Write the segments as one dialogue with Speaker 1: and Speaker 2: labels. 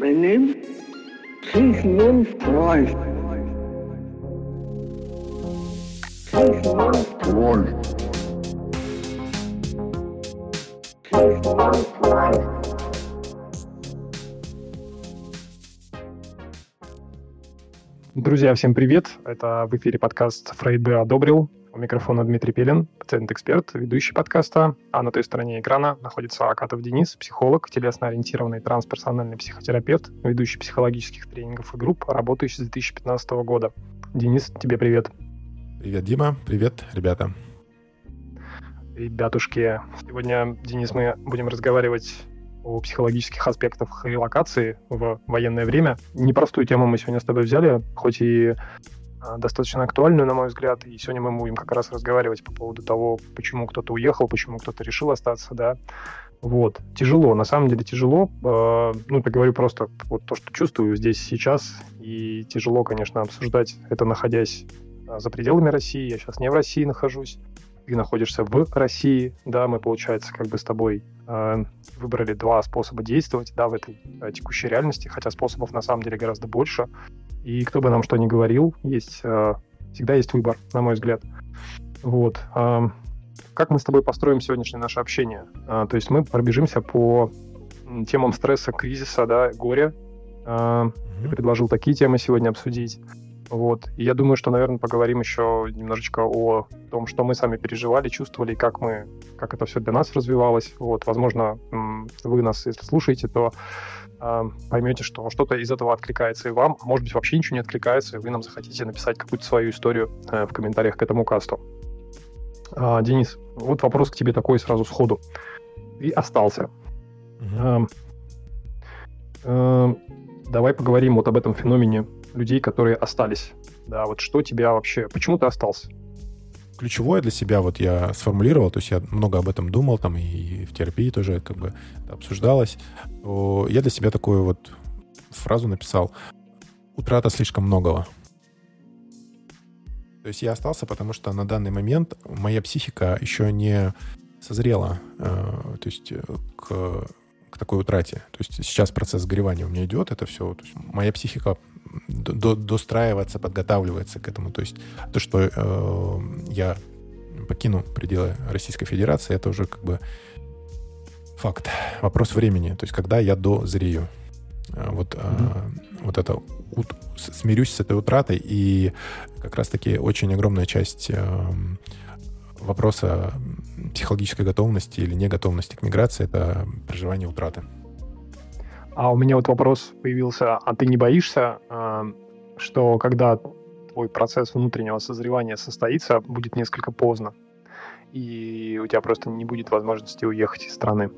Speaker 1: Name? Sigmund Freud. Sigmund Freud. Sigmund Freud.
Speaker 2: Друзья, всем привет! Это в эфире подкаст «Фрейд бы одобрил». У микрофона Дмитрий Пелин, пациент-эксперт, ведущий подкаста. А на той стороне экрана находится Акатов Денис, психолог, телесно-ориентированный трансперсональный психотерапевт, ведущий психологических тренингов и групп, работающий с 2015 года. Денис, тебе привет.
Speaker 3: Привет, Дима. Привет, ребята.
Speaker 2: Ребятушки, сегодня, Денис, мы будем разговаривать о психологических аспектах релокации в военное время. Непростую тему мы сегодня с тобой взяли, хоть и достаточно актуальную, на мой взгляд, и сегодня мы будем как раз разговаривать по поводу того, почему кто-то уехал, почему кто-то решил остаться, да. Вот. Тяжело, на самом деле тяжело. Э, ну, это говорю просто вот то, что чувствую здесь сейчас, и тяжело, конечно, обсуждать это, находясь а, за пределами России. Я сейчас не в России нахожусь, ты находишься в России, да, мы, получается, как бы с тобой э, выбрали два способа действовать, да, в этой э, текущей реальности, хотя способов на самом деле гораздо больше. И кто бы нам что ни говорил, есть, э, всегда есть выбор, на мой взгляд. Вот. Э, как мы с тобой построим сегодняшнее наше общение? Э, то есть мы пробежимся по темам стресса, кризиса, да, горя. Ты предложил такие темы сегодня обсудить. Вот. И я думаю, что, наверное, поговорим еще немножечко о том, что мы сами переживали, чувствовали, как мы, как это все для нас развивалось. Вот. Возможно, вы нас, если слушаете, то поймете, что что-то из этого откликается и вам, а может быть, вообще ничего не откликается, и вы нам захотите написать какую-то свою историю э, в комментариях к этому касту. А, Денис, вот вопрос к тебе такой сразу сходу. Ты остался. Э, давай поговорим вот об этом феномене людей, которые остались. Да, вот что тебя вообще... Почему ты остался?
Speaker 3: Ключевое для себя вот я сформулировал, то есть я много об этом думал, там и в терапии тоже как бы обсуждалось. Я для себя такую вот фразу написал. Утрата слишком многого. То есть я остался, потому что на данный момент моя психика еще не созрела э, то есть э, к, к такой утрате. То есть сейчас процесс сгоревания у меня идет, это все. То есть моя психика до, достраиваться, подготавливается к этому. То есть то, что э, я покину пределы Российской Федерации, это уже как бы факт. Вопрос времени. То есть когда я дозрею. Э, вот, mm-hmm. э, вот это ут, смирюсь с этой утратой, и как раз-таки очень огромная часть э, вопроса психологической готовности или неготовности к миграции — это проживание утраты.
Speaker 2: А у меня вот вопрос появился, а ты не боишься, э, что когда твой процесс внутреннего созревания состоится, будет несколько поздно, и у тебя просто не будет возможности уехать из страны?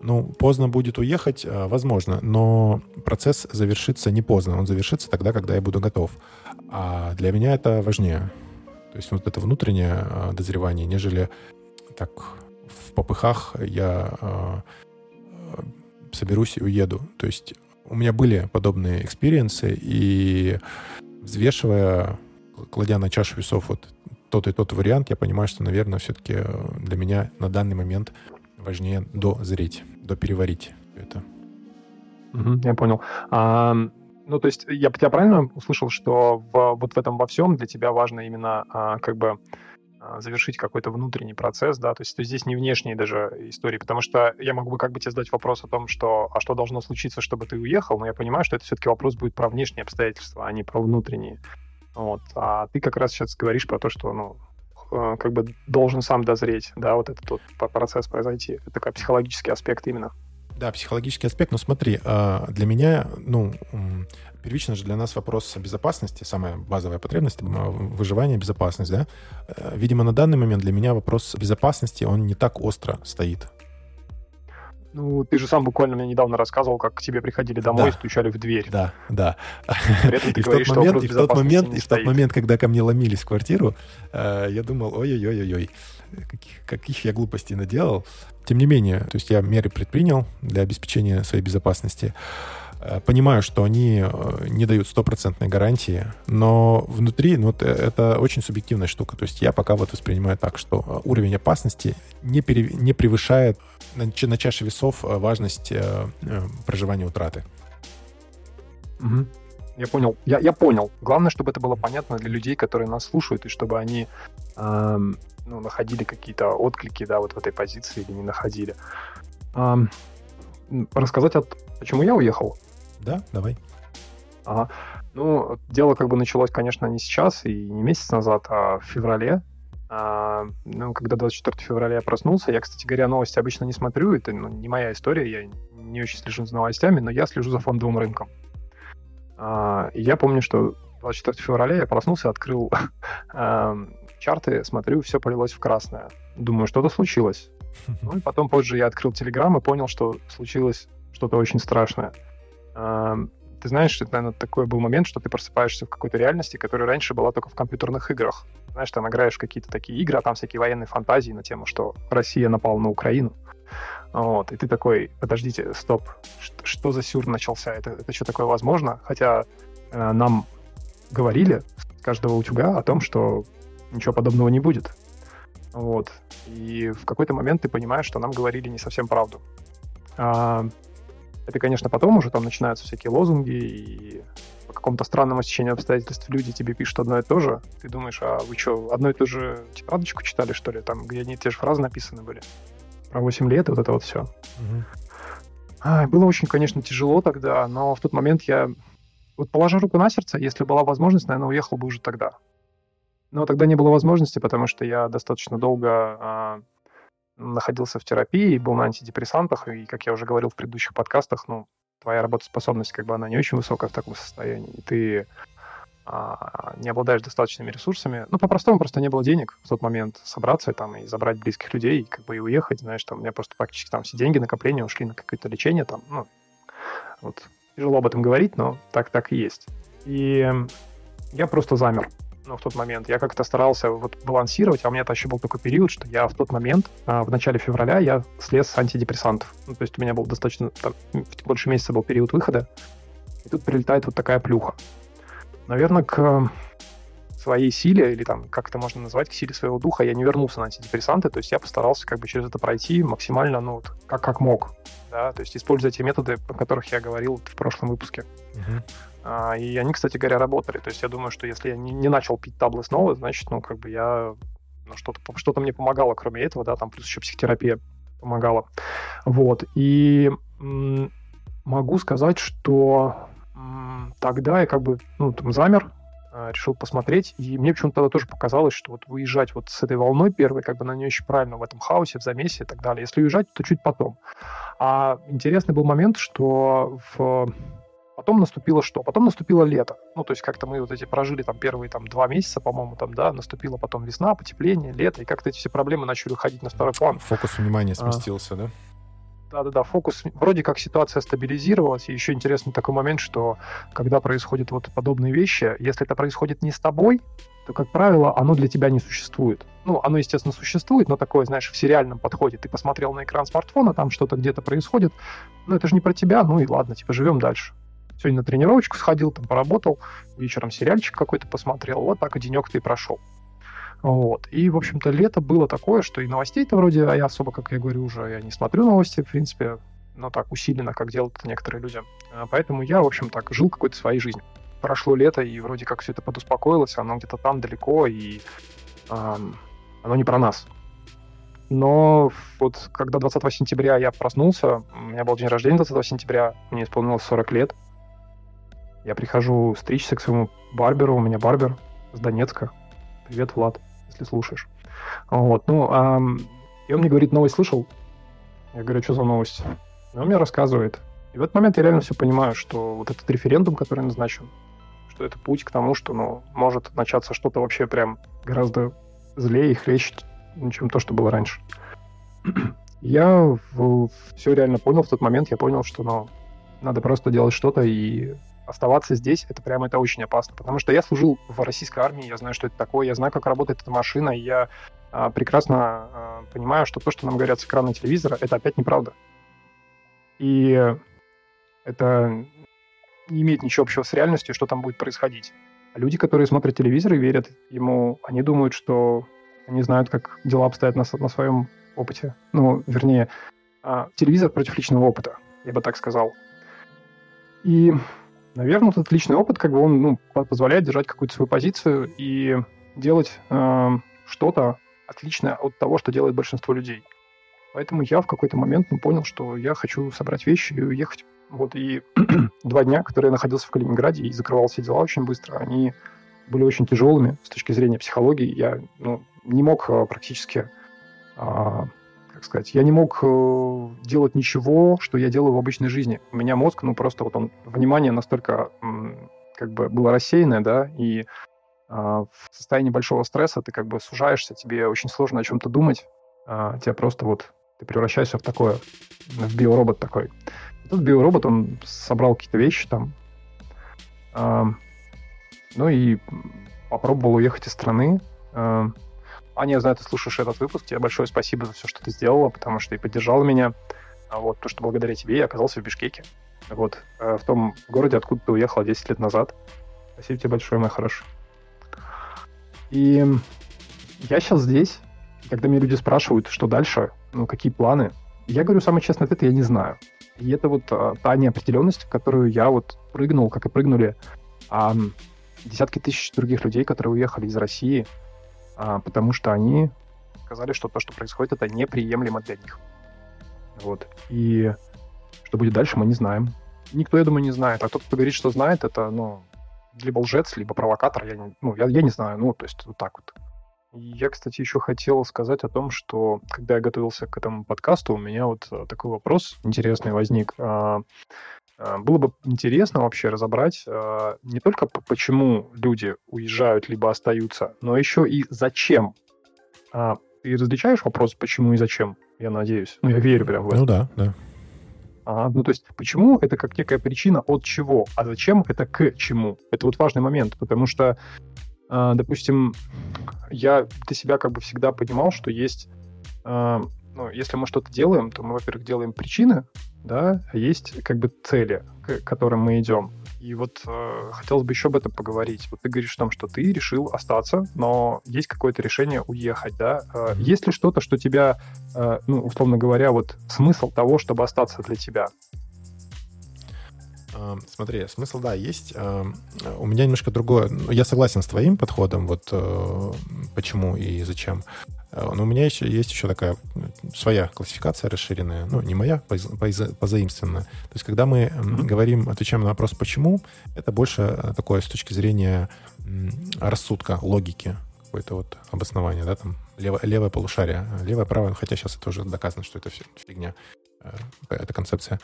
Speaker 3: Ну, поздно будет уехать, э, возможно, но процесс завершится не поздно, он завершится тогда, когда я буду готов. А для меня это важнее. То есть вот это внутреннее э, дозревание, нежели так в попыхах я э, соберусь и уеду. То есть у меня были подобные experience ы, и взвешивая, кладя на чашу весов вот тот и тот вариант, я понимаю, что, наверное, все-таки для меня на данный момент важнее дозреть, допереварить это.
Speaker 2: Угу, я понял. А, ну, то есть я тебя правильно услышал, что в, вот в этом во всем для тебя важно именно а, как бы а, завершить какой-то внутренний процесс, да, то есть то здесь не внешние даже истории, потому что я могу бы как бы тебе задать вопрос о том, что, а что должно случиться, чтобы ты уехал, но я понимаю, что это все-таки вопрос будет про внешние обстоятельства, а не про внутренние. Вот. А ты как раз сейчас говоришь про то, что, ну, э, как бы должен сам дозреть, да, вот этот вот процесс произойти. Это такой психологический аспект именно.
Speaker 3: Да, психологический аспект. Но смотри, а, для меня, ну, первично же для нас вопрос безопасности, самая базовая потребность, выживание, безопасность, да. Э, видимо, на данный момент для меня вопрос безопасности, он не так остро стоит.
Speaker 2: Ну, ты же сам буквально мне недавно рассказывал, как к тебе приходили домой да. и стучали в дверь.
Speaker 3: Да, да. И в тот момент, и в тот момент, и в тот момент, когда ко мне ломились в квартиру, э, я думал, ой-ой-ой-ой, каких, каких я глупостей наделал. Тем не менее, то есть я меры предпринял для обеспечения своей безопасности. Э, понимаю, что они э, не дают стопроцентной гарантии, но внутри ну, э, это очень субъективная штука. То есть я пока вот воспринимаю так, что уровень опасности не, пере, не превышает на, на чаше весов важность э, проживания утраты.
Speaker 2: Угу. Я понял. Я, я понял. Главное, чтобы это было понятно для людей, которые нас слушают, и чтобы они эм, ну, находили какие-то отклики, да, вот в этой позиции или не находили. Эм, рассказать, от, почему я уехал?
Speaker 3: Да, давай.
Speaker 2: Ага. Ну, дело как бы началось, конечно, не сейчас и не месяц назад, а в феврале. А, ну, когда 24 февраля я проснулся, я, кстати говоря, новости обычно не смотрю, это ну, не моя история, я не очень слежу за новостями, но я слежу за фондовым рынком. А, и я помню, что 24 февраля я проснулся, открыл а, чарты, смотрю, все полилось в красное. Думаю, что-то случилось. Ну и потом позже я открыл Телеграм и понял, что случилось что-то очень страшное. Ты знаешь, это, наверное, такой был момент, что ты просыпаешься в какой-то реальности, которая раньше была только в компьютерных играх. Знаешь, там играешь какие-то такие игры, а там всякие военные фантазии на тему, что Россия напала на Украину. Вот, и ты такой, подождите, стоп, что, что за сюр начался? Это, это что такое возможно? Хотя э, нам говорили с каждого утюга о том, что ничего подобного не будет. Вот. И в какой-то момент ты понимаешь, что нам говорили не совсем правду. А, это, конечно, потом уже там начинаются всякие лозунги, и по какому-то странному стечению обстоятельств люди тебе пишут одно и то же. Ты думаешь, а вы что, одну и ту же тетрадочку читали, что ли, там, где одни и те же фразы написаны были? Про 8 лет и вот это вот все. Угу. А, было очень, конечно, тяжело тогда, но в тот момент я, вот положа руку на сердце, если была возможность, наверное, уехал бы уже тогда. Но тогда не было возможности, потому что я достаточно долго а, находился в терапии, был на антидепрессантах, и, как я уже говорил в предыдущих подкастах, ну, твоя работоспособность, как бы, она не очень высокая в таком состоянии, и ты а, не обладаешь достаточными ресурсами. Ну, по-простому, просто не было денег в тот момент собраться там и забрать близких людей, как бы и уехать, знаешь, там у меня просто практически там все деньги, накопления ушли на какое-то лечение там, ну, вот, тяжело об этом говорить, но так так и есть. И я просто замер ну, в тот момент. Я как-то старался вот балансировать, а у меня это еще был такой период, что я в тот момент, а, в начале февраля, я слез с антидепрессантов. Ну, то есть у меня был достаточно, там, больше месяца был период выхода, и тут прилетает вот такая плюха. Наверное, к своей силе, или там, как это можно назвать, к силе своего духа, я не вернулся на антидепрессанты, то есть я постарался как бы через это пройти максимально, ну, вот, как, как мог, да, то есть используя те методы, о которых я говорил в прошлом выпуске. Uh-huh. А, и они, кстати говоря, работали. То есть я думаю, что если я не, не начал пить таблы снова, значит, ну, как бы я... Ну, что-то, что-то мне помогало, кроме этого, да, там плюс еще психотерапия помогала. Вот. И м- могу сказать, что м- тогда я как бы, ну, там замер, э, решил посмотреть, и мне почему-то тогда тоже показалось, что вот выезжать вот с этой волной первой, как бы на не очень правильно в этом хаосе, в замесе и так далее. Если уезжать, то чуть потом. А интересный был момент, что в Потом наступило что? Потом наступило лето. Ну, то есть как-то мы вот эти прожили там первые там два месяца, по-моему, там, да, наступила потом весна, потепление, лето, и как-то эти все проблемы начали уходить на второй план.
Speaker 3: Фокус внимания а. сместился, а, да?
Speaker 2: Да-да-да, фокус, вроде как ситуация стабилизировалась, и еще интересный такой момент, что когда происходят вот подобные вещи, если это происходит не с тобой, то, как правило, оно для тебя не существует. Ну, оно, естественно, существует, но такое, знаешь, в сериальном подходе. Ты посмотрел на экран смартфона, там что-то где-то происходит, но это же не про тебя, ну и ладно, типа, живем дальше. Сегодня на тренировочку сходил, там поработал, вечером сериальчик какой-то посмотрел. Вот так и денек-то и прошел. Вот. И, в общем-то, лето было такое, что и новостей-то вроде, а я особо, как я говорю, уже я не смотрю новости, в принципе, но так усиленно, как делают это некоторые люди. А поэтому я, в общем, так жил какой-то своей жизнью. Прошло лето, и вроде как все это подуспокоилось, оно где-то там далеко, и эм, оно не про нас. Но вот когда 20 сентября я проснулся, у меня был день рождения 20 сентября, мне исполнилось 40 лет, я прихожу стричься к своему барберу, у меня барбер с Донецка. Привет, Влад, если слушаешь. Вот, ну, а, и он мне говорит, новость слышал? Я говорю, что за новость? И он мне рассказывает. И в этот момент я реально все понимаю, что вот этот референдум, который назначен, что это путь к тому, что, ну, может начаться что-то вообще прям гораздо злее и хлеще, чем то, что было раньше. я в, все реально понял в тот момент, я понял, что, ну, надо просто делать что-то и оставаться здесь, это прямо это очень опасно. Потому что я служил в российской армии, я знаю, что это такое, я знаю, как работает эта машина, и я а, прекрасно а, понимаю, что то, что нам говорят с экрана телевизора, это опять неправда. И это не имеет ничего общего с реальностью, что там будет происходить. А люди, которые смотрят телевизор и верят ему, они думают, что они знают, как дела обстоят на, на своем опыте. Ну, вернее, а, телевизор против личного опыта, я бы так сказал. И, наверное, этот личный опыт, как бы он ну, позволяет держать какую-то свою позицию и делать э, что-то отличное от того, что делает большинство людей. Поэтому я в какой-то момент ну, понял, что я хочу собрать вещи и уехать. Вот и два дня, которые я находился в Калининграде и закрывал все дела очень быстро, они были очень тяжелыми с точки зрения психологии. Я ну, не мог а, практически, а, как сказать, я не мог а, делать ничего, что я делаю в обычной жизни. У меня мозг, ну просто вот он, внимание настолько как бы было рассеянное, да, и а, в состоянии большого стресса ты как бы сужаешься, тебе очень сложно о чем-то думать, а, тебя просто вот ты превращаешься в такое, в биоробот такой. Этот биоробот, он собрал какие-то вещи там, а, ну и попробовал уехать из страны. Аня, я знаю, ты слушаешь этот выпуск, тебе большое спасибо за все, что ты сделала, потому что ты поддержала меня. А вот, то, что благодаря тебе я оказался в Бишкеке. Вот, э, в том городе, откуда ты уехала 10 лет назад. Спасибо тебе большое, моя хорошая. И я сейчас здесь, и когда меня люди спрашивают, что дальше, ну, какие планы, я говорю самый честный ответ, я не знаю. И это вот а, та неопределенность, в которую я вот прыгнул, как и прыгнули а, десятки тысяч других людей, которые уехали из России, а, потому что они сказали, что то, что происходит, это неприемлемо для них. Вот. И что будет дальше, мы не знаем. Никто, я думаю, не знает. А тот, кто говорит, что знает, это, ну, либо лжец, либо провокатор, я не, ну, я, я не знаю, ну, то есть вот так вот. Я, кстати, еще хотел сказать о том, что когда я готовился к этому подкасту, у меня вот э, такой вопрос интересный возник. А, а, было бы интересно вообще разобрать а, не только почему люди уезжают либо остаются, но еще и зачем. Ты различаешь вопрос, почему и зачем? Я надеюсь. Ну, я верю прям в это.
Speaker 3: Ну да, да.
Speaker 2: Ага, ну то есть почему это как некая причина от чего, а зачем это к чему? Это вот важный момент, потому что, допустим, я для себя как бы всегда понимал, что есть, ну, если мы что-то делаем, то мы, во-первых, делаем причины, да, а есть как бы цели, к которым мы идем. И вот э, хотелось бы еще об этом поговорить. Вот ты говоришь о том, что ты решил остаться, но есть какое-то решение уехать, да? Э, есть ли что-то, что тебя, э, ну, условно говоря, вот смысл того, чтобы остаться для тебя?
Speaker 3: А, смотри, смысл, да, есть. А, у меня немножко другое. Ну, я согласен с твоим подходом, вот э, почему и зачем. А, но у меня еще, есть еще такая своя классификация расширенная, ну, не моя, позаимствованная. То есть, когда мы mm-hmm. говорим, отвечаем на вопрос «почему?», это больше такое с точки зрения рассудка, логики, какое-то вот обоснование, да, там, лево, левое полушарие, левое, правое, хотя сейчас это уже доказано, что это фигня, э, эта концепция.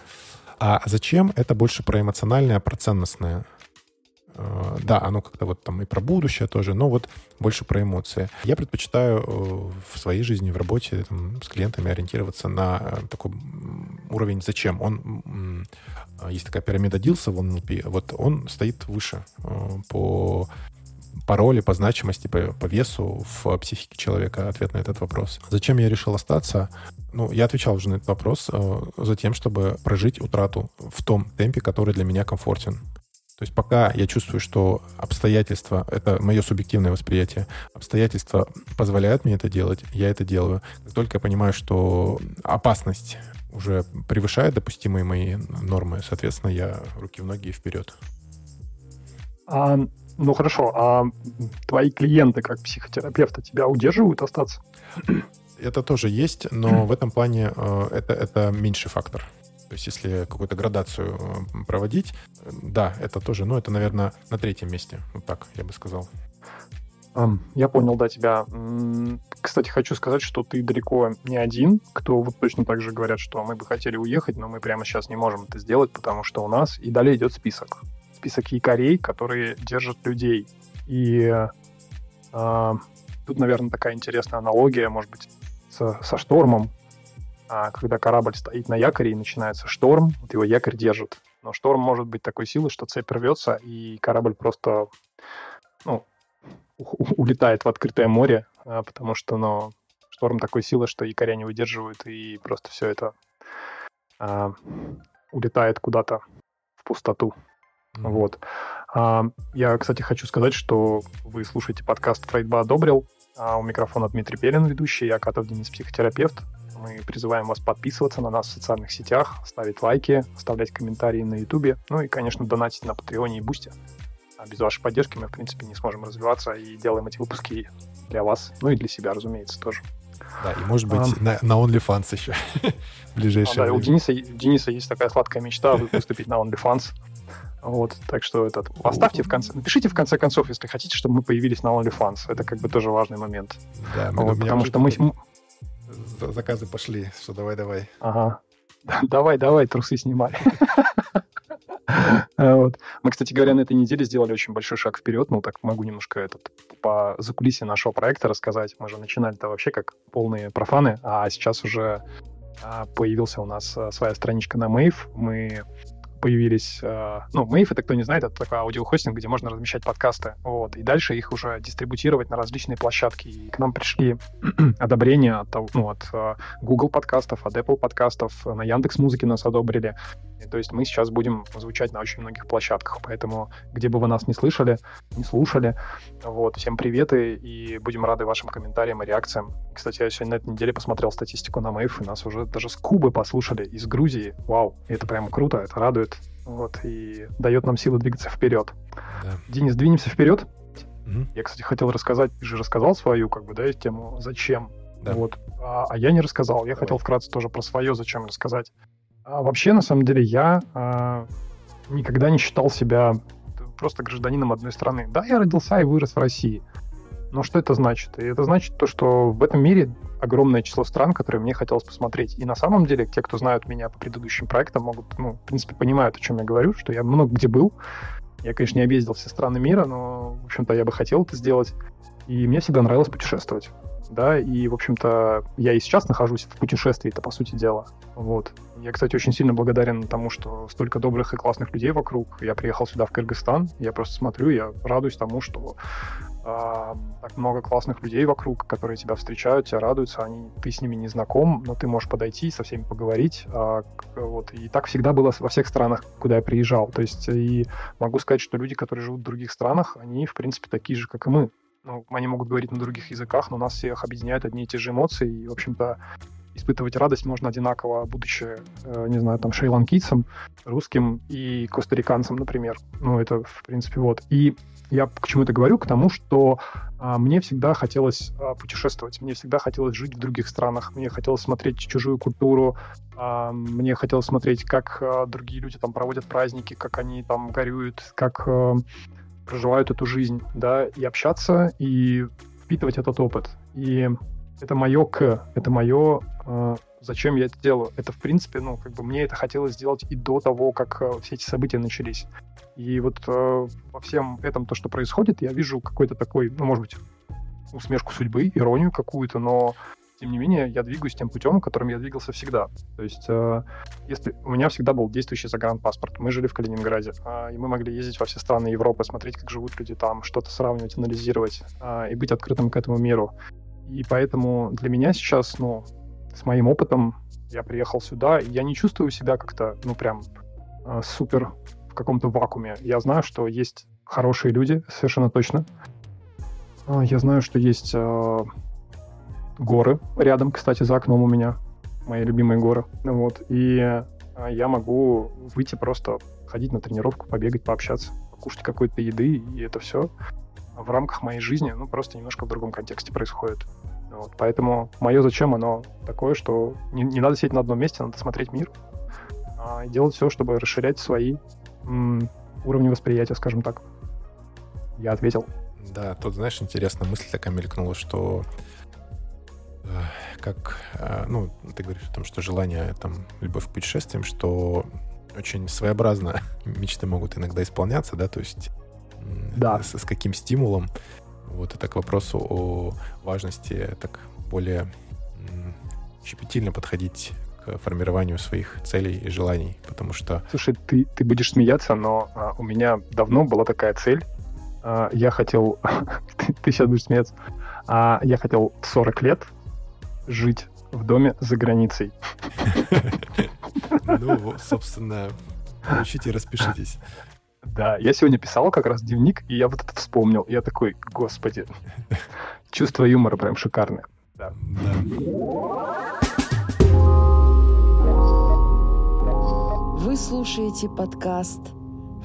Speaker 3: А зачем? Это больше про эмоциональное, про ценностное. Э, да, оно как-то вот там и про будущее тоже, но вот больше про эмоции. Я предпочитаю э, в своей жизни, в работе там, с клиентами ориентироваться на э, такой уровень «зачем?». Он, есть такая пирамида Дилса в NLP, вот он стоит выше по по роли, по значимости, по, по весу в психике человека ответ на этот вопрос. Зачем я решил остаться? Ну, я отвечал уже на этот вопрос э, за тем, чтобы прожить утрату в том темпе, который для меня комфортен. То есть пока я чувствую, что обстоятельства, это мое субъективное восприятие, обстоятельства позволяют мне это делать, я это делаю. Как только я понимаю, что опасность уже превышает допустимые мои нормы, соответственно, я руки в ноги и вперед.
Speaker 2: Ну хорошо, а твои клиенты как психотерапевта тебя удерживают остаться?
Speaker 3: Это тоже есть, но в этом плане э, это, это меньший фактор. То есть если какую-то градацию э, проводить, да, это тоже, ну это, наверное, на третьем месте. Вот так я бы сказал.
Speaker 2: Я понял, да, тебя. Кстати, хочу сказать, что ты далеко не один, кто вот точно так же говорят, что мы бы хотели уехать, но мы прямо сейчас не можем это сделать, потому что у нас и далее идет список список якорей, которые держат людей. И э, тут, наверное, такая интересная аналогия, может быть, со, со штормом. А, когда корабль стоит на якоре и начинается шторм, вот его якорь держит. Но шторм может быть такой силы, что цепь рвется, и корабль просто ну, улетает в открытое море, а, потому что ну, шторм такой силы, что якоря не выдерживают, и просто все это а, улетает куда-то в пустоту. Mm-hmm. Вот. А, я, кстати, хочу сказать, что вы слушаете подкаст «Фрейдба одобрил». А у микрофона Дмитрий Пелин, ведущий, я Катов Денис, психотерапевт. Мы призываем вас подписываться на нас в социальных сетях, ставить лайки, оставлять комментарии на Ютубе, ну и, конечно, донатить на Патреоне и Бусте. А без вашей поддержки мы, в принципе, не сможем развиваться и делаем эти выпуски для вас, ну и для себя, разумеется, тоже.
Speaker 3: Да, и может быть а, на, на OnlyFans еще ближайшее
Speaker 2: а, да, у Дениса, у Дениса есть такая сладкая мечта выступить на OnlyFans. Вот, так что этот, поставьте в конце, напишите в конце концов, если хотите, чтобы мы появились на OnlyFans. Это как бы тоже важный момент.
Speaker 3: Да, мы, вот, потому что мы... Заказы пошли, что давай-давай.
Speaker 2: Ага. Давай, давай, трусы снимай. Вот. Мы, кстати говоря, на этой неделе сделали очень большой шаг вперед. Ну, так могу немножко этот по закулисье нашего проекта рассказать. Мы же начинали-то вообще как полные профаны, а сейчас уже а, появился у нас а, своя страничка на Мейв. Мы появились... Э, ну, Mave, это кто не знает, это такой аудиохостинг, где можно размещать подкасты. Вот. И дальше их уже дистрибутировать на различные площадки. И к нам пришли одобрения от, ну, от э, Google подкастов, от Apple подкастов, на Яндекс Музыки нас одобрили. И, то есть мы сейчас будем звучать на очень многих площадках. Поэтому, где бы вы нас не слышали, не слушали, вот, всем приветы и будем рады вашим комментариям и реакциям. Кстати, я сегодня на этой неделе посмотрел статистику на Мэйв, и нас уже даже с Кубы послушали, из Грузии. Вау, это прям круто, это радует. Вот, и дает нам силы двигаться вперед. Да. Денис, двинемся вперед. Угу. Я, кстати, хотел рассказать, ты же рассказал свою, как бы, да, тему, зачем. Да. Вот. А, а я не рассказал. Я Давай. хотел вкратце тоже про свое зачем рассказать. А вообще, на самом деле, я а, никогда не считал себя просто гражданином одной страны. Да, я родился и вырос в России. Но что это значит? И это значит то, что в этом мире огромное число стран, которые мне хотелось посмотреть. И на самом деле, те, кто знают меня по предыдущим проектам, могут, ну, в принципе, понимают, о чем я говорю, что я много где был. Я, конечно, не объездил все страны мира, но, в общем-то, я бы хотел это сделать. И мне всегда нравилось путешествовать. Да, и, в общем-то, я и сейчас нахожусь в путешествии, это по сути дела. Вот. Я, кстати, очень сильно благодарен тому, что столько добрых и классных людей вокруг. Я приехал сюда, в Кыргызстан, я просто смотрю, я радуюсь тому, что э, так много классных людей вокруг, которые тебя встречают, тебя радуются, они, ты с ними не знаком, но ты можешь подойти, со всеми поговорить. Э, вот, и так всегда было во всех странах, куда я приезжал. То есть и могу сказать, что люди, которые живут в других странах, они, в принципе, такие же, как и мы. Ну, они могут говорить на других языках, но нас всех объединяют одни и те же эмоции. И, в общем-то, испытывать радость можно одинаково, будучи, э, не знаю, там, шри-ланкийцем, русским и костариканцем, например. Ну, это, в принципе, вот. И я к чему это говорю? К тому, что а, мне всегда хотелось а, путешествовать, мне всегда хотелось жить в других странах, мне хотелось смотреть чужую культуру, а, мне хотелось смотреть, как а, другие люди там проводят праздники, как они там горюют, как а, проживают эту жизнь, да, и общаться, и впитывать этот опыт. И это мое к, это мое э, зачем я это делаю. Это, в принципе, ну, как бы мне это хотелось сделать и до того, как э, все эти события начались. И вот э, во всем этом, то, что происходит, я вижу какой-то такой, ну, может быть, усмешку судьбы, иронию какую-то, но тем не менее, я двигаюсь тем путем, которым я двигался всегда. То есть, э, если у меня всегда был действующий загранпаспорт, мы жили в Калининграде, э, и мы могли ездить во все страны Европы, смотреть, как живут люди там, что-то сравнивать, анализировать э, и быть открытым к этому миру. И поэтому для меня сейчас, ну, с моим опытом, я приехал сюда, и я не чувствую себя как-то, ну, прям э, супер в каком-то вакууме. Я знаю, что есть хорошие люди, совершенно точно. Я знаю, что есть горы рядом, кстати, за окном у меня, мои любимые горы. Вот, и э, я могу выйти просто, ходить на тренировку, побегать, пообщаться, покушать какой-то еды, и это все в рамках моей жизни, ну, просто немножко в другом контексте происходит. Вот, поэтому мое зачем, оно такое, что не, не надо сидеть на одном месте, надо смотреть мир а, и делать все, чтобы расширять свои м, уровни восприятия, скажем так. Я ответил.
Speaker 3: Да, тут, знаешь, интересная мысль такая мелькнула, что как, э, ну, ты говоришь о том, что желание, там, любовь к путешествиям, что очень своеобразно мечты могут иногда исполняться, да, то есть
Speaker 2: да.
Speaker 3: с, с каким стимулом. Вот это к вопросу о важности так более щепетильно подходить к формированию своих целей и желаний, потому что...
Speaker 2: Слушай, ты, ты будешь смеяться, но а, у меня давно была такая цель. А, я хотел... ты, ты сейчас будешь смеяться. А, я хотел 40 лет жить в доме за границей.
Speaker 3: Ну, собственно, получите и распишитесь.
Speaker 2: Да, я сегодня писал как раз дневник, и я вот это вспомнил. Я такой, господи, чувство юмора прям шикарное. Да.
Speaker 4: Вы слушаете подкаст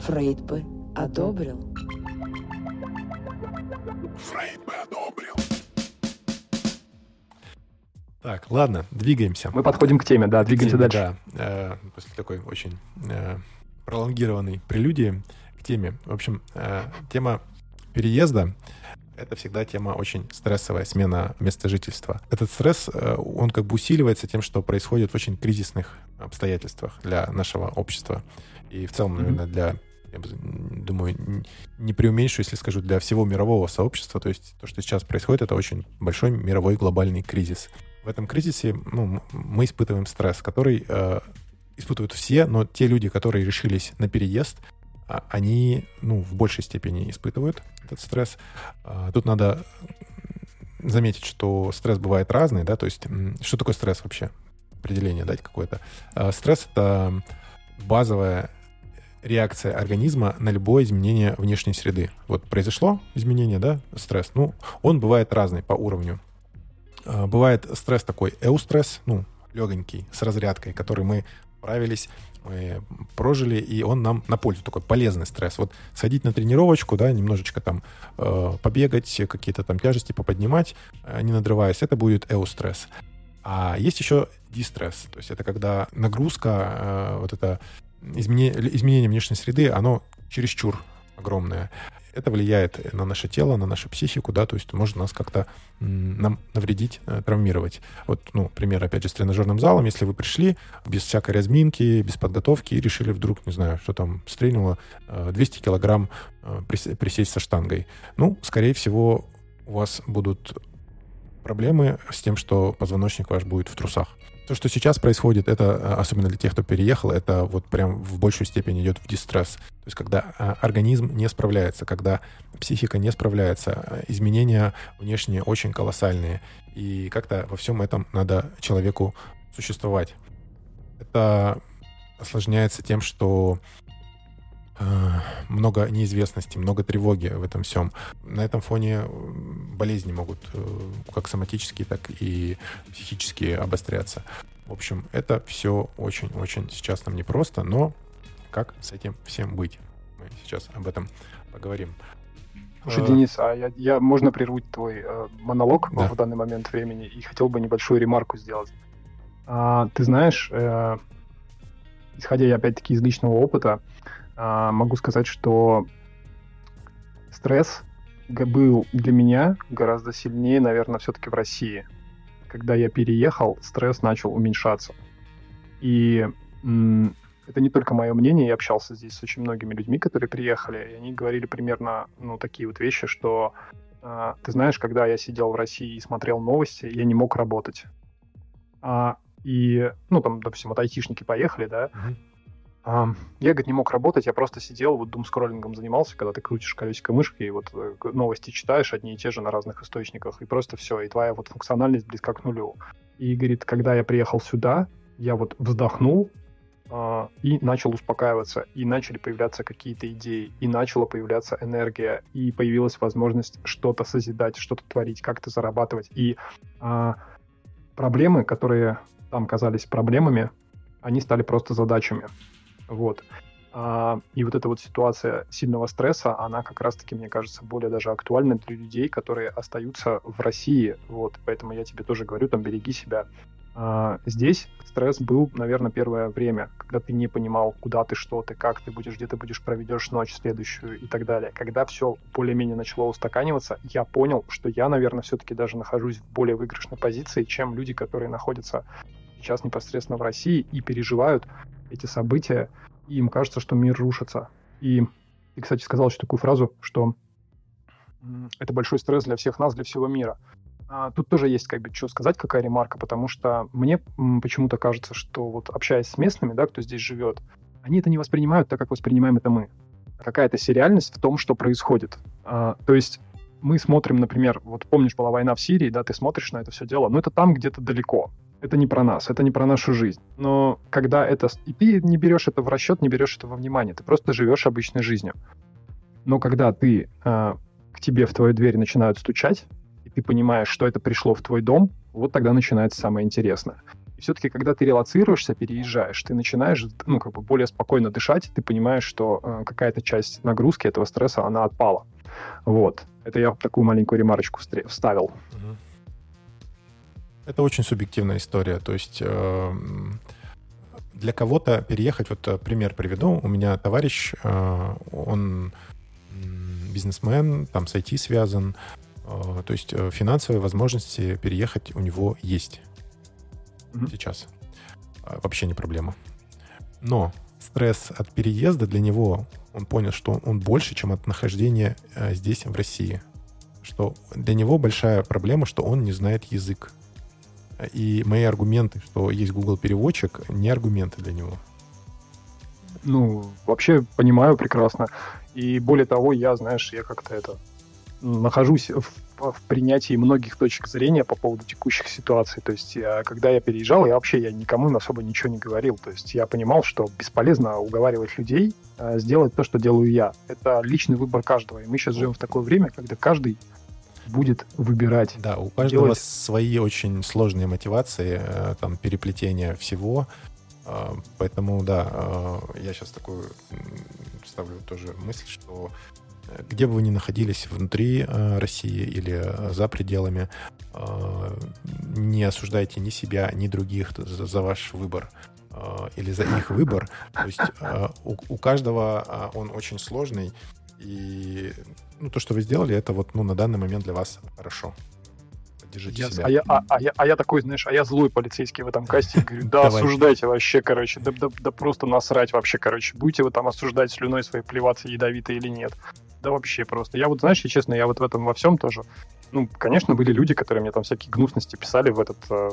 Speaker 4: «Фрейд бы одобрил».
Speaker 3: Фрейд бы одобрил. Так, ладно, двигаемся.
Speaker 2: Мы подходим к теме, да, двигаемся
Speaker 3: теме,
Speaker 2: дальше.
Speaker 3: Да, э, после такой очень э, пролонгированной прелюдии к теме. В общем, э, тема переезда — это всегда тема очень стрессовая, смена места жительства. Этот стресс, он как бы усиливается тем, что происходит в очень кризисных обстоятельствах для нашего общества. И в целом, наверное, для я думаю, не преуменьшу, если скажу, для всего мирового сообщества. То есть то, что сейчас происходит, это очень большой мировой глобальный кризис. В этом кризисе ну, мы испытываем стресс, который э, испытывают все, но те люди, которые решились на переезд, а, они ну, в большей степени испытывают этот стресс. А, тут надо заметить, что стресс бывает разный, да, то есть что такое стресс вообще? Определение дать какое-то. А, стресс — это базовая реакция организма на любое изменение внешней среды. Вот произошло изменение, да, стресс, ну, он бывает разный по уровню. А, бывает стресс такой эустресс, ну, легонький, с разрядкой, который мы справились, мы прожили, и он нам на пользу, такой полезный стресс. Вот сходить на тренировочку, да, немножечко там э, побегать, какие-то там тяжести поподнимать, э, не надрываясь, это будет эустресс. А есть еще дистресс, то есть это когда нагрузка, э, вот это изменение, изменение внешней среды, оно чересчур огромное это влияет на наше тело, на нашу психику, да, то есть может нас как-то нам навредить, э, травмировать. Вот, ну, пример, опять же, с тренажерным залом, если вы пришли без всякой разминки, без подготовки и решили вдруг, не знаю, что там, стрельнуло 200 э, килограмм э, присесть со штангой, ну, скорее всего, у вас будут проблемы с тем, что позвоночник ваш будет в трусах. То, что сейчас происходит, это, а, особенно для тех, кто переехал, это вот прям в большей степени идет в дистресс. То есть когда а, организм не справляется, когда психика не справляется, а, изменения внешние очень колоссальные. И как-то во всем этом надо человеку существовать. Это осложняется тем, что много неизвестности, много тревоги в этом всем. На этом фоне болезни могут э, как соматические, так и психические обостряться. В общем, это все очень-очень сейчас нам непросто, но как с этим всем быть? Мы сейчас об этом поговорим.
Speaker 2: Слушай, э, Денис, а я, я можно прервать твой э, монолог да. в данный момент времени и хотел бы небольшую ремарку сделать. А, ты знаешь, э, исходя опять-таки из личного опыта, а, могу сказать, что стресс был для меня гораздо сильнее, наверное, все-таки в России. Когда я переехал, стресс начал уменьшаться. И это не только мое мнение, я общался здесь с очень многими людьми, которые приехали, и они говорили примерно ну, такие вот вещи, что э, ты знаешь, когда я сидел в России и смотрел новости, я не мог работать. А, и, ну, там, допустим, вот айтишники поехали, да, mm-hmm. Я, говорит, не мог работать, я просто сидел, вот дум-скроллингом занимался, когда ты крутишь колесико мышки, и вот э, новости читаешь одни и те же на разных источниках, и просто все, и твоя вот функциональность близка к нулю. И, говорит, когда я приехал сюда, я вот вздохнул, Uh, и начал успокаиваться, и начали появляться какие-то идеи, и начала появляться энергия, и появилась возможность что-то созидать, что-то творить, как-то зарабатывать. И uh, проблемы, которые там казались проблемами, они стали просто задачами. Вот. А, и вот эта вот ситуация сильного стресса, она как раз-таки, мне кажется, более даже актуальна для людей, которые остаются в России. Вот, поэтому я тебе тоже говорю, там, береги себя. А, здесь стресс был, наверное, первое время, когда ты не понимал, куда ты, что ты, как ты будешь, где ты будешь проведешь ночь следующую и так далее. Когда все более-менее начало устаканиваться, я понял, что я, наверное, все-таки даже нахожусь в более выигрышной позиции, чем люди, которые находятся сейчас непосредственно в России и переживают эти события, и им кажется, что мир рушится. И ты, кстати, сказал еще такую фразу, что это большой стресс для всех нас, для всего мира. А, тут тоже есть как бы что сказать, какая ремарка, потому что мне почему-то кажется, что вот общаясь с местными, да, кто здесь живет, они это не воспринимают так, как воспринимаем это мы. Какая-то сериальность в том, что происходит. А, то есть мы смотрим, например, вот помнишь, была война в Сирии, да, ты смотришь на это все дело, но это там где-то далеко. Это не про нас, это не про нашу жизнь. Но когда это... И ты не берешь это в расчет, не берешь это во внимание, ты просто живешь обычной жизнью. Но когда ты э, к тебе в твою дверь начинают стучать, и ты понимаешь, что это пришло в твой дом, вот тогда начинается самое интересное. И все-таки, когда ты релацируешься, переезжаешь, ты начинаешь, ну, как бы более спокойно дышать, ты понимаешь, что э, какая-то часть нагрузки этого стресса, она отпала. Вот. Это я такую маленькую ремарочку вставил.
Speaker 3: Это очень субъективная история. То есть э, для кого-то переехать, вот э, пример приведу. У меня товарищ, э, он бизнесмен, там с IT связан. Э, то есть э, финансовые возможности переехать у него есть mm-hmm. сейчас. Э, вообще не проблема. Но стресс от переезда для него, он понял, что он больше, чем от нахождения э, здесь, в России. Что для него большая проблема, что он не знает язык. И мои аргументы, что есть Google переводчик, не аргументы для него.
Speaker 2: Ну, вообще понимаю прекрасно. И более того, я, знаешь, я как-то это нахожусь в, в принятии многих точек зрения по поводу текущих ситуаций. То есть, я, когда я переезжал, я вообще я никому особо ничего не говорил. То есть, я понимал, что бесполезно уговаривать людей э, сделать то, что делаю я. Это личный выбор каждого. И мы сейчас живем в такое время, когда каждый будет выбирать.
Speaker 3: Да, у каждого делать... свои очень сложные мотивации, э, там, переплетение всего. Э, поэтому, да, э, я сейчас такую ставлю тоже мысль, что где бы вы ни находились, внутри России или за пределами, не осуждайте ни себя, ни других за, ваш выбор или за их выбор. То есть у каждого он очень сложный, и ну, то, что вы сделали, это вот ну, на данный момент для вас хорошо.
Speaker 2: Держите я, себя. А я, а, а, я, а я такой, знаешь, а я злой полицейский в этом касте. Говорю, да, осуждайте вообще, короче, да, да, да просто насрать вообще, короче. Будете вы там осуждать слюной своей плеваться ядовито или нет. Да вообще просто. Я вот, знаешь, честно, я вот в этом во всем тоже. Ну, конечно, были люди, которые мне там всякие гнусности писали в этот, э,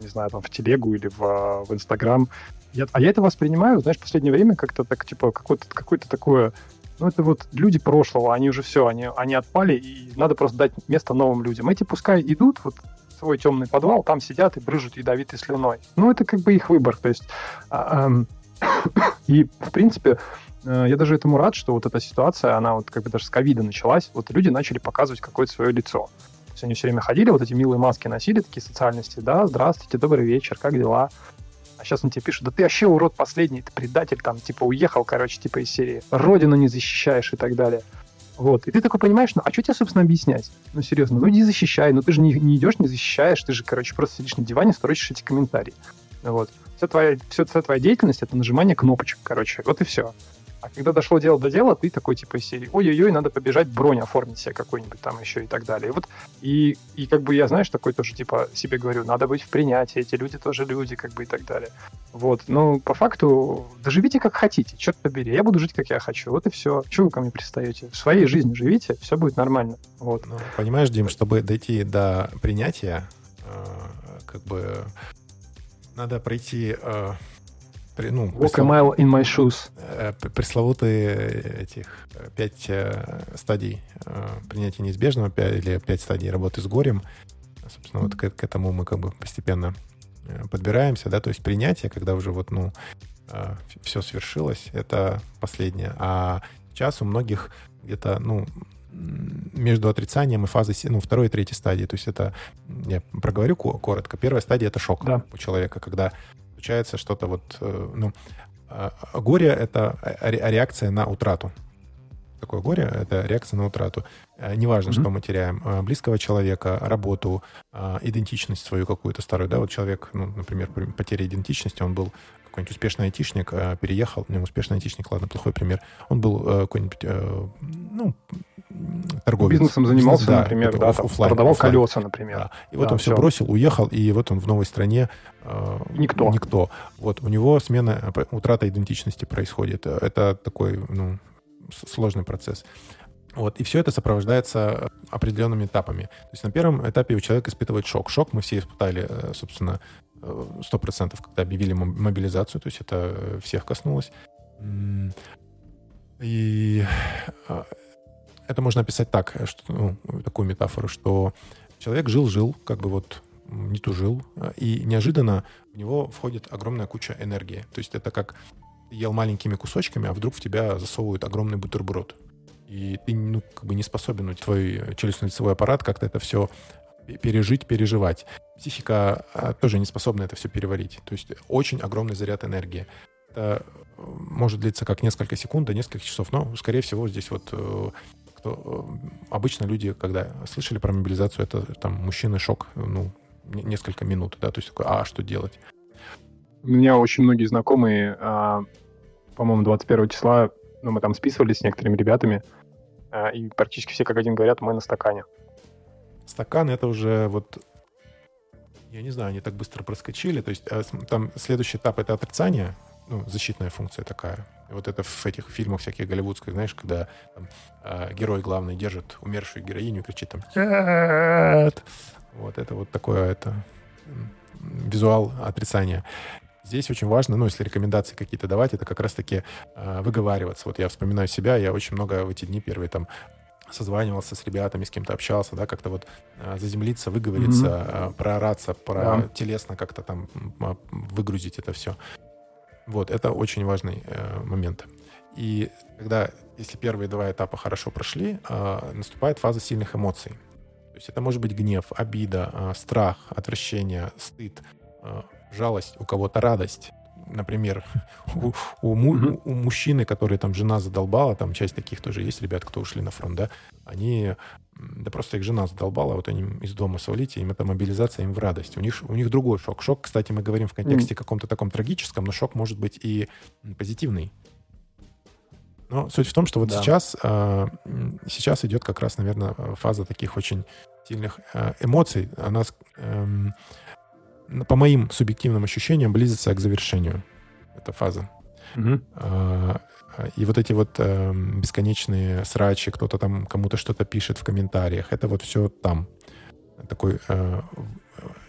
Speaker 2: не знаю, там в телегу или в, э, в Инстаграм. Я, а я это воспринимаю, знаешь, в последнее время как-то так, типа, какое-то какое такое ну, это вот люди прошлого, они уже все, они, они отпали, и надо просто дать место новым людям. Эти пускай идут вот свой темный подвал, там сидят и брыжут ядовитой слюной. Ну, это как бы их выбор. То есть, а, а, и, в принципе, э, я даже этому рад, что вот эта ситуация, она вот как бы даже с ковида началась, вот люди начали показывать какое-то свое лицо. То есть они все время ходили, вот эти милые маски носили, такие социальности, да, здравствуйте, добрый вечер, как дела? Сейчас он тебе пишет, да ты вообще урод последний, ты предатель, там, типа, уехал, короче, типа из серии. Родину не защищаешь и так далее. Вот. И ты такой понимаешь, ну а что тебе, собственно, объяснять? Ну, серьезно, ну иди защищай, ну ты же не, не идешь, не защищаешь, ты же, короче, просто сидишь на диване, строчишь эти комментарии. Вот. Вся твоя, вся, вся твоя деятельность — это нажимание кнопочек, короче. Вот и все. А когда дошло дело до дела, ты такой типа из серии, ой-ой-ой, надо побежать бронь оформить себе какой-нибудь там еще и так далее. И вот, и, и как бы я, знаешь, такой тоже типа себе говорю, надо быть в принятии, эти люди тоже люди, как бы и так далее. Вот, ну, по факту, да живите как хотите, черт побери, я буду жить как я хочу, вот и все. Чего вы ко мне пристаете? В своей жизни живите, все будет нормально. Вот. Ну,
Speaker 3: понимаешь, Дим, чтобы дойти до принятия, э, как бы надо пройти э,
Speaker 2: ну, Walk преслов... a mile in my shoes.
Speaker 3: Э, пресловутые этих пять э, стадий э, принятия неизбежного или пять стадий работы с горем. Собственно, вот к, к этому мы как бы постепенно подбираемся, да, то есть принятие, когда уже вот, ну, все свершилось, это последнее. А сейчас у многих где-то, ну, между отрицанием и фазой, ну, второй и третьей стадии. То есть это, я проговорю коротко. Первая стадия — это шок да. у человека, когда случается что-то вот, э, ну, а, а горе — это реакция на утрату. Такое горе — это реакция на утрату. Э, неважно, mm-hmm. что мы теряем. Э, близкого человека, работу, идентичность свою какую-то старую. Да, вот человек, ну, например, потеря идентичности, он был какой-нибудь успешный айтишник, переехал, не успешный айтишник, ладно, плохой пример. Он был какой-нибудь, ну, торговец.
Speaker 2: Бизнесом занимался, Бизнес, да, например, да, там, оффлайн, продавал оффлайн. колеса, например. Да.
Speaker 3: И вот да, он все, все бросил, уехал, и вот он в новой стране.
Speaker 2: Э, никто.
Speaker 3: Никто. Вот у него смена, утрата идентичности происходит. Это такой, ну, сложный процесс. Вот, и все это сопровождается определенными этапами. То есть на первом этапе у человека испытывает шок. Шок мы все испытали, э, собственно, э, сто процентов, когда объявили мобилизацию, то есть это всех коснулось. И это можно описать так, что, ну, такую метафору, что человек жил-жил, как бы вот не тужил, э, и неожиданно в него входит огромная куча энергии. То есть это как ел маленькими кусочками, а вдруг в тебя засовывают огромный бутерброд. И ты ну, как бы не способен, твой челюстно-лицевой аппарат как-то это все пережить, переживать. Психика тоже не способна это все переварить. То есть очень огромный заряд энергии. Это э, может длиться как несколько секунд до нескольких часов, но, скорее всего, здесь вот э, кто, э, обычно люди, когда слышали про мобилизацию, это там мужчины шок, ну, несколько минут, да, то есть такой, а что делать?
Speaker 2: У меня очень многие знакомые, а, по-моему, 21 числа, ну, мы там списывались с некоторыми ребятами, а, и практически все как один говорят, мы на стакане.
Speaker 3: Стакан это уже вот я не знаю, они так быстро проскочили. То есть а, там следующий этап это отрицание, ну, защитная функция такая. Вот это в этих фильмах всяких голливудских, знаешь, когда там, э, герой главный держит умершую героиню и кричит там «Нет!» Вот это вот такое это визуал отрицания. Здесь очень важно, ну, если рекомендации какие-то давать, это как раз-таки э, выговариваться. Вот я вспоминаю себя, я очень много в эти дни первые там созванивался с ребятами, с кем-то общался, да, как-то вот э, заземлиться, выговориться, mm-hmm. э, проораться, про yeah. телесно как-то там выгрузить это все. Вот, это очень важный э, момент. И когда, если первые два этапа хорошо прошли, э, наступает фаза сильных эмоций. То есть это может быть гнев, обида, э, страх, отвращение, стыд, э, жалость, у кого-то радость. Например, у, у, у, у мужчины, который там жена задолбала, там часть таких тоже есть ребят, кто ушли на фронт, да, они, да просто их жена задолбала, вот они из дома свалите, им это мобилизация, им в радость. У них, у них другой шок. Шок, кстати, мы говорим в контексте mm. каком-то таком трагическом, но шок может быть и позитивный. Но суть в том, что вот да. сейчас, э, сейчас идет как раз, наверное, фаза таких очень сильных э, эмоций. Она э, по моим субъективным ощущениям, близится к завершению. Эта фаза. Угу. И вот эти вот э, бесконечные срачи, кто-то там кому-то что-то пишет в комментариях, это вот все там. Такой, э,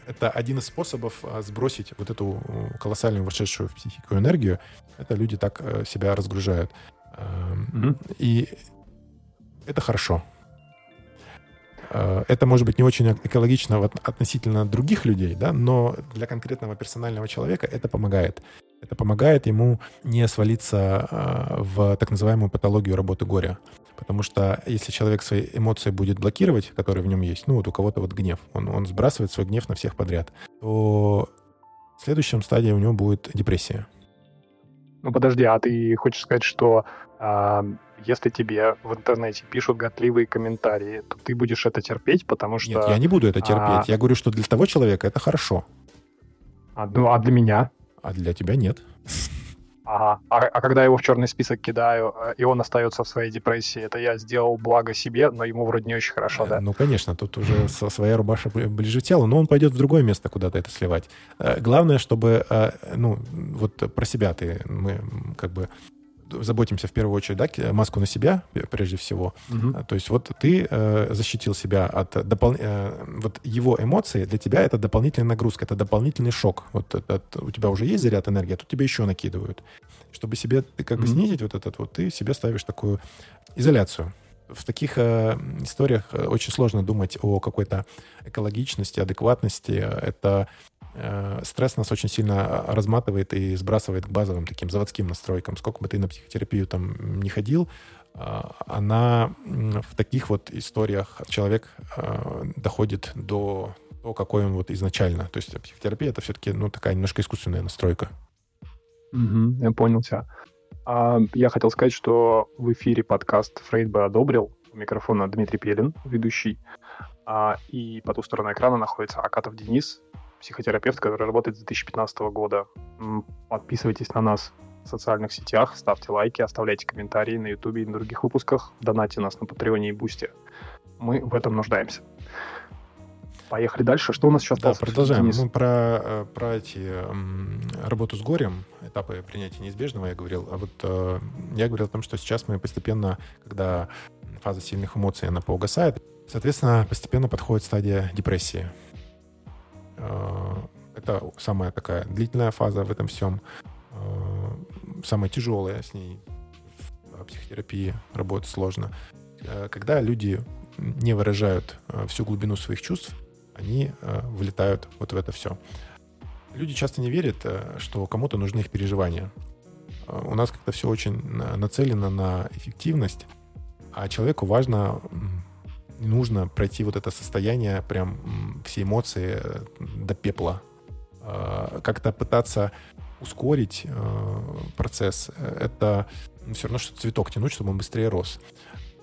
Speaker 3: это один из способов а, сбросить вот эту колоссальную вошедшую в психику энергию. Это люди так э, себя разгружают. Э, угу. И это хорошо. Э, это может быть не очень экологично относительно других людей, да, но для конкретного персонального человека это помогает. Это помогает ему не свалиться э, в так называемую патологию работы горя. Потому что если человек свои эмоции будет блокировать, которые в нем есть, ну вот у кого-то вот гнев, он, он сбрасывает свой гнев на всех подряд, то в следующем стадии у него будет депрессия.
Speaker 2: Ну подожди, а ты хочешь сказать, что а, если тебе в интернете пишут готливые комментарии, то ты будешь это терпеть, потому что...
Speaker 3: Нет, я не буду это терпеть. А... Я говорю, что для того человека это хорошо.
Speaker 2: А, ну, а для меня?
Speaker 3: А для тебя нет.
Speaker 2: Ага. А, а когда его в черный список кидаю, э, и он остается в своей депрессии, это я сделал благо себе, но ему вроде не очень хорошо, да?
Speaker 3: Ну, конечно, тут уже своя рубаша ближе к телу, но он пойдет в другое место куда-то это сливать. Э, главное, чтобы, э, ну, вот про себя ты, мы как бы заботимся в первую очередь, да, маску на себя прежде всего. Угу. То есть вот ты э, защитил себя от допол... э, вот его эмоции для тебя это дополнительная нагрузка, это дополнительный шок. Вот этот, у тебя уже есть заряд энергии, а тут тебе еще накидывают. Чтобы себе как бы угу. снизить вот этот вот, ты себе ставишь такую изоляцию. В таких э, историях э, очень сложно думать о какой-то экологичности, адекватности. Это Э, стресс нас очень сильно разматывает и сбрасывает к базовым таким заводским настройкам. Сколько бы ты на психотерапию там не ходил, э, она в таких вот историях человек э, доходит до того, какой он вот изначально. То есть психотерапия это все-таки ну, такая немножко искусственная настройка.
Speaker 2: Угу, я понял тебя. А, я хотел сказать, что в эфире подкаст Фрейд бы одобрил. У микрофона Дмитрий Пелин, ведущий. А, и по ту сторону экрана находится Акатов Денис, психотерапевт, который работает с 2015 года. Подписывайтесь на нас в социальных сетях, ставьте лайки, оставляйте комментарии на Ютубе и на других выпусках, донайте нас на Патреоне и Бусте. Мы в этом нуждаемся. Поехали дальше. Что у нас сейчас
Speaker 3: Да, продолжаем. Денис? Ну, про, э, про эти работу с горем, этапы принятия неизбежного я говорил. А вот э, я говорил о том, что сейчас мы постепенно, когда фаза сильных эмоций, она поугасает, соответственно, постепенно подходит стадия депрессии. Э, это самая такая длительная фаза в этом всем. Э, самая тяжелая с ней в психотерапии работать сложно. Э, когда люди не выражают всю глубину своих чувств, они влетают вот в это все. Люди часто не верят, что кому-то нужны их переживания. У нас как-то все очень нацелено на эффективность, а человеку важно, нужно пройти вот это состояние, прям все эмоции э, до пепла. Как-то пытаться ускорить процесс, это все равно, что цветок тянуть, чтобы он быстрее рос.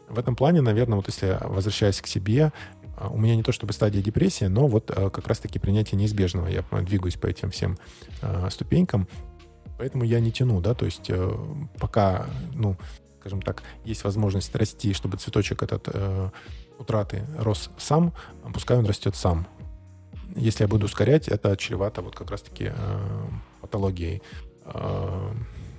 Speaker 3: В этом плане, наверное, вот если возвращаясь к себе, а, у меня не то чтобы стадия депрессии, но вот а, как раз-таки принятие неизбежного. Я двигаюсь по этим всем а, ступенькам, поэтому я не тяну, да, то есть э, пока, ну, скажем так, есть возможность расти, чтобы цветочек этот э, утраты рос сам, пускай он растет сам. Если я буду ускорять, это чревато вот как раз-таки э, патологией. Э,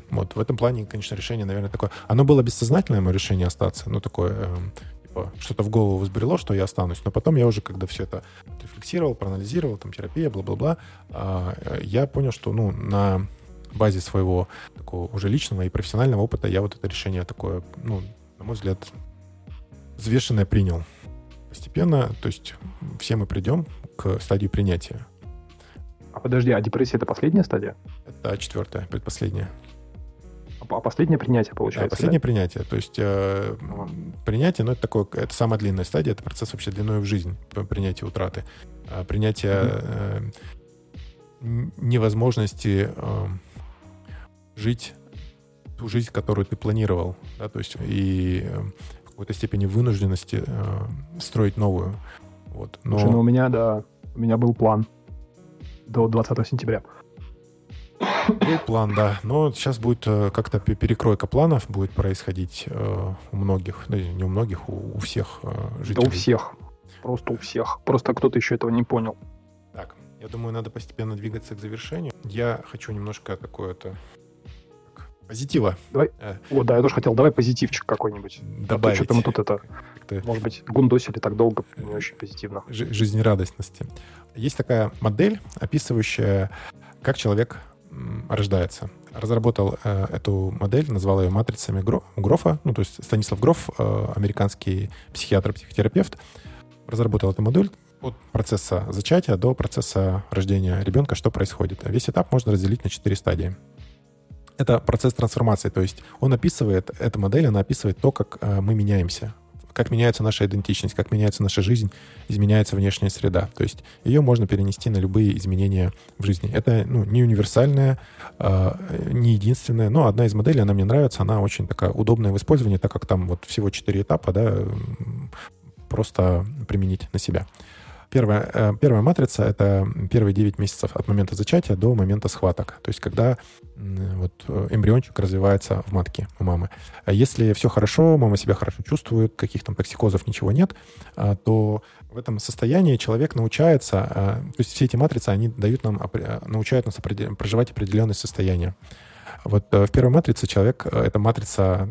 Speaker 3: вот в этом плане, конечно, решение, наверное, такое. Оно было бессознательное, мое решение остаться, ну, такое э, типа, что-то в голову взбрело, что я останусь. Но потом я уже, когда все это рефлексировал, проанализировал, там, терапия, бла-бла-бла, а, я понял, что, ну, на базе своего такого уже личного и профессионального опыта я вот это решение такое, ну, на мой взгляд, взвешенное принял. Постепенно, то есть все мы придем к стадии принятия.
Speaker 2: А подожди, а депрессия это последняя стадия?
Speaker 3: Это четвертая, предпоследняя.
Speaker 2: А последнее принятие получается.
Speaker 3: Да, последнее да? принятие. То есть э, принятие, ну, это такое, это самая длинная стадия, это процесс вообще длиной в жизнь, принятие утраты. А принятие э, невозможности э, жить ту жизнь, которую ты планировал, да, то есть и э, в какой-то степени вынужденности э, строить новую. Вот.
Speaker 2: Но... Слушай, ну у меня, да, у меня был план до 20 сентября.
Speaker 3: Был план, да. Но сейчас будет э, как-то перекройка планов будет происходить э, у многих, да, не у многих, у, у всех э, жителей.
Speaker 2: Да у всех. Просто у всех. Просто кто-то еще этого не понял.
Speaker 3: Так, я думаю, надо постепенно двигаться к завершению. Я хочу немножко такое-то позитива.
Speaker 2: Давай. Э. О, да, я тоже хотел. Давай позитивчик какой-нибудь.
Speaker 3: Добавить.
Speaker 2: А что-то мы тут это, может быть, гундосили так долго, не очень позитивно.
Speaker 3: Ж- жизнерадостности. Есть такая модель, описывающая, как человек рождается. Разработал э, эту модель, назвал ее матрицами Гро, Грофа, ну, то есть Станислав Гроф, э, американский психиатр-психотерапевт, разработал эту модель от процесса зачатия до процесса рождения ребенка, что происходит. Весь этап можно разделить на четыре стадии. Это процесс трансформации, то есть он описывает, эта модель, она описывает то, как э, мы меняемся как меняется наша идентичность, как меняется наша жизнь, изменяется внешняя среда. То есть ее можно перенести на любые изменения в жизни. Это ну, не универсальная, э, не единственная, но одна из моделей, она мне нравится, она очень такая удобная в использовании, так как там вот всего четыре этапа, да, просто применить на себя. Первая, э, первая матрица — это первые 9 месяцев от момента зачатия до момента схваток. То есть когда вот, э, эмбриончик развивается в матке у мамы. А если все хорошо, мама себя хорошо чувствует, каких там токсикозов ничего нет, а, то в этом состоянии человек научается, а, то есть все эти матрицы, они дают нам, научают нас проживать определенное состояние. Вот э, в первой матрице человек — это матрица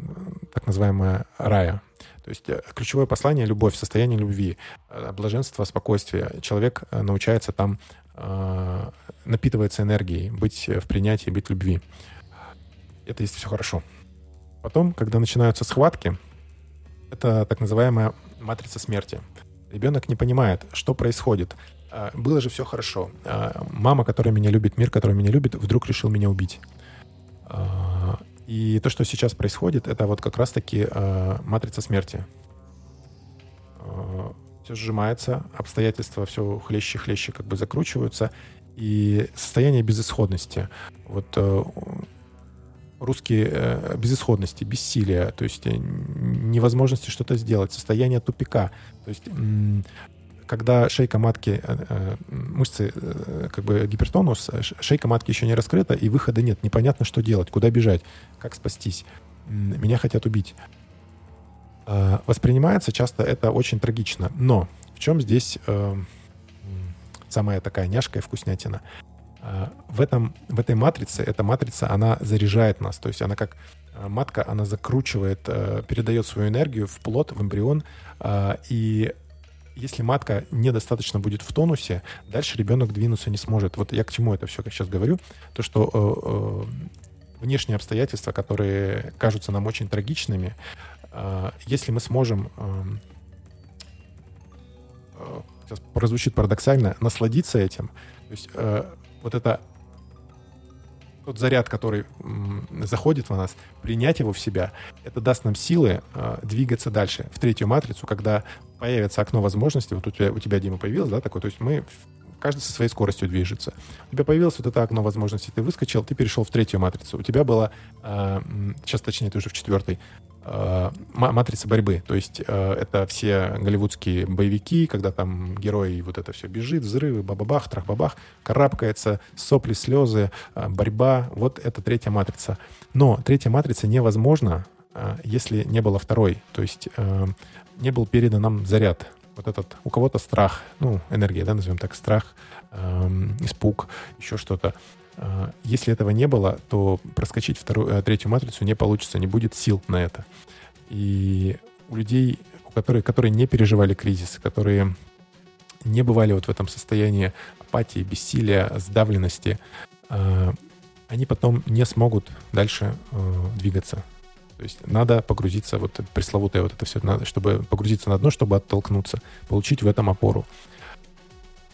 Speaker 3: так называемая рая. То есть э, ключевое послание — любовь, состояние любви, э, блаженство, спокойствие. Человек э, научается там э, напитывается энергией, быть в принятии, быть в любви. Это если все хорошо. Потом, когда начинаются схватки, это так называемая матрица смерти. Ребенок не понимает, что происходит. Было же все хорошо. Мама, которая меня любит, мир, который меня любит, вдруг решил меня убить. И то, что сейчас происходит, это вот как раз-таки э, матрица смерти. Э, все сжимается, обстоятельства все хлеще-хлеще как бы закручиваются, и состояние безысходности. Вот э, русские э, безысходности, бессилия, то есть э, невозможности что-то сделать, состояние тупика. То есть когда шейка матки, э, э, мышцы, э, как бы гипертонус, шейка матки еще не раскрыта, и выхода нет. Непонятно, что делать, куда бежать, как спастись. Меня хотят убить. Воспринимается часто это очень трагично. Но в чем здесь самая такая няшка и вкуснятина? В, этом, в этой матрице, эта матрица, она заряжает нас. То есть она как матка, она закручивает, передает свою энергию в плод, в эмбрион, и если матка недостаточно будет в тонусе, дальше ребенок двинуться не сможет. Вот я к чему это все как сейчас говорю, то что э, э, внешние обстоятельства, которые кажутся нам очень трагичными, э, если мы сможем сейчас прозвучит парадоксально, насладиться этим. То есть э, вот это тот заряд, который м, заходит в нас, принять его в себя, это даст нам силы э, двигаться дальше в третью матрицу, когда появится окно возможностей. Вот у тебя, у тебя Дима, появилось, да, такое? То есть мы каждый со своей скоростью движется. У тебя появилось вот это окно возможностей, ты выскочил, ты перешел в третью матрицу. У тебя было, э, сейчас точнее, ты уже в четвертой, э, матрица борьбы. То есть э, это все голливудские боевики, когда там герой вот это все бежит, взрывы, бабабах, трах-бабах, карабкается, сопли, слезы, борьба. Вот это третья матрица. Но третья матрица невозможна, если не было второй. То есть не был передан нам заряд вот этот, у кого-то страх, ну, энергия, да, назовем так, страх, эм, испуг, еще что-то. Э, если этого не было, то проскочить вторую, э, третью матрицу не получится, не будет сил на это. И у людей, у которых, которые не переживали кризис, которые не бывали вот в этом состоянии апатии, бессилия, сдавленности, э, они потом не смогут дальше двигаться. То есть надо погрузиться, вот пресловутое вот это все, надо, чтобы погрузиться на дно, чтобы оттолкнуться, получить в этом опору.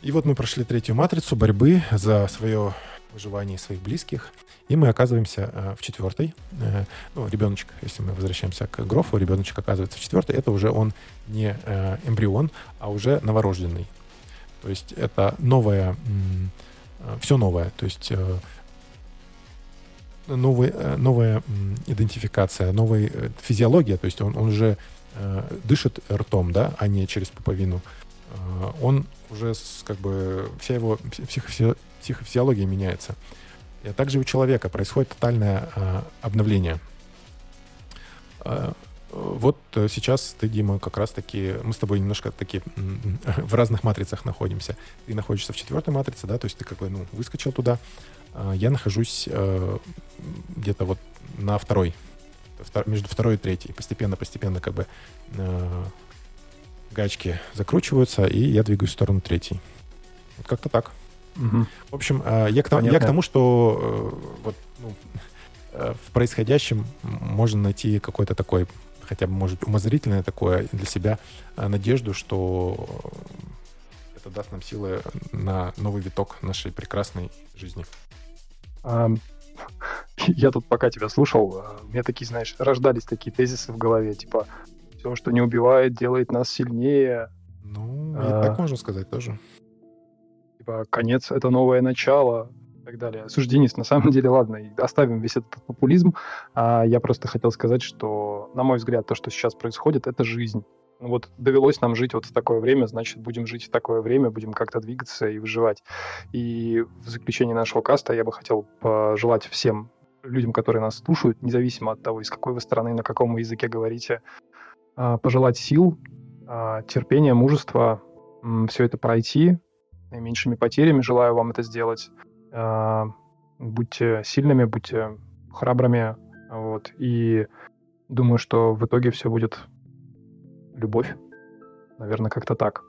Speaker 3: И вот мы прошли третью матрицу борьбы за свое выживание своих близких, и мы оказываемся э, в четвертой. Э, ну, ребеночек, если мы возвращаемся к Грофу, ребеночек оказывается в четвертой, это уже он не э, эмбрион, а уже новорожденный. То есть это новое, все новое. То есть новый, э, новая идентификация, новая э, физиология, то есть он, он уже э, дышит ртом, да, а не через пуповину. Он уже как бы вся его психофи, психофизиология меняется. И также у человека происходит тотальное обновление. Вот сейчас ты, Дима, как раз-таки, мы с тобой немножко такие в разных матрицах находимся. Ты находишься в четвертой матрице, да, то есть ты как бы, ну, выскочил туда, я нахожусь э, где-то вот на второй, между второй и третьей. Постепенно-постепенно как бы э, гачки закручиваются, и я двигаюсь в сторону третьей. Вот как-то так. Угу. В общем, э, я, к, я к тому, что вот, ну, в происходящем можно найти какой-то такой, хотя бы, может, умозрительное такое для себя надежду, что это даст нам силы на новый виток нашей прекрасной жизни.
Speaker 2: Я тут пока тебя слушал, а, у меня такие, знаешь, рождались такие тезисы в голове, типа все, что не убивает, делает нас сильнее.
Speaker 3: Ну, а, так можно сказать тоже.
Speaker 2: Типа конец — это новое начало и так далее. Слушай, Денис, на самом деле, ладно, оставим весь этот популизм. А я просто хотел сказать, что, на мой взгляд, то, что сейчас происходит, это жизнь. Вот довелось нам жить вот в такое время, значит, будем жить в такое время, будем как-то двигаться и выживать. И в заключение нашего каста я бы хотел пожелать всем людям, которые нас слушают, независимо от того, из какой вы стороны, на каком языке говорите, а, пожелать сил, а, терпения, мужества, все это пройти наименьшими потерями. Желаю вам это сделать. А, будьте сильными, будьте храбрыми. Вот. И думаю, что в итоге все будет любовь. Наверное, как-то так.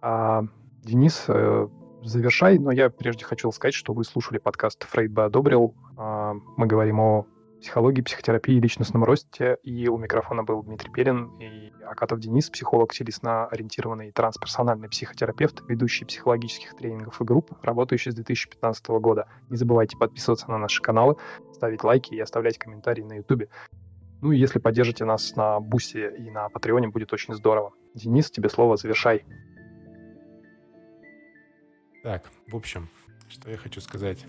Speaker 2: А, Денис, э, завершай, но я прежде хотел сказать, что вы слушали подкаст «Фрейд бы одобрил». А, мы говорим о психологии, психотерапии, личностном росте, и у микрофона был Дмитрий Перин и Акатов Денис, психолог, селесно-ориентированный трансперсональный психотерапевт, ведущий психологических тренингов и групп, работающий с 2015 года. Не забывайте подписываться на наши каналы, ставить лайки и оставлять комментарии на YouTube. Ну и если поддержите нас на Бусте и на Патреоне, будет очень здорово. Денис, тебе слово, завершай.
Speaker 3: Так, в общем, что я хочу сказать.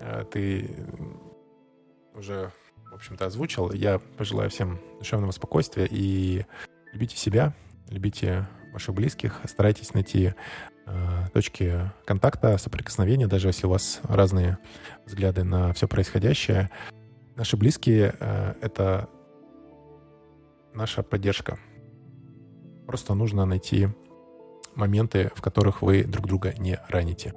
Speaker 3: Э, ты уже, в общем-то, озвучил. Я пожелаю всем душевного спокойствия и любите себя, любите ваших близких, старайтесь найти э, точки контакта, соприкосновения, даже если у вас разные взгляды на все происходящее. Наши близкие э, — это наша поддержка. Просто нужно найти моменты, в которых вы друг друга не раните.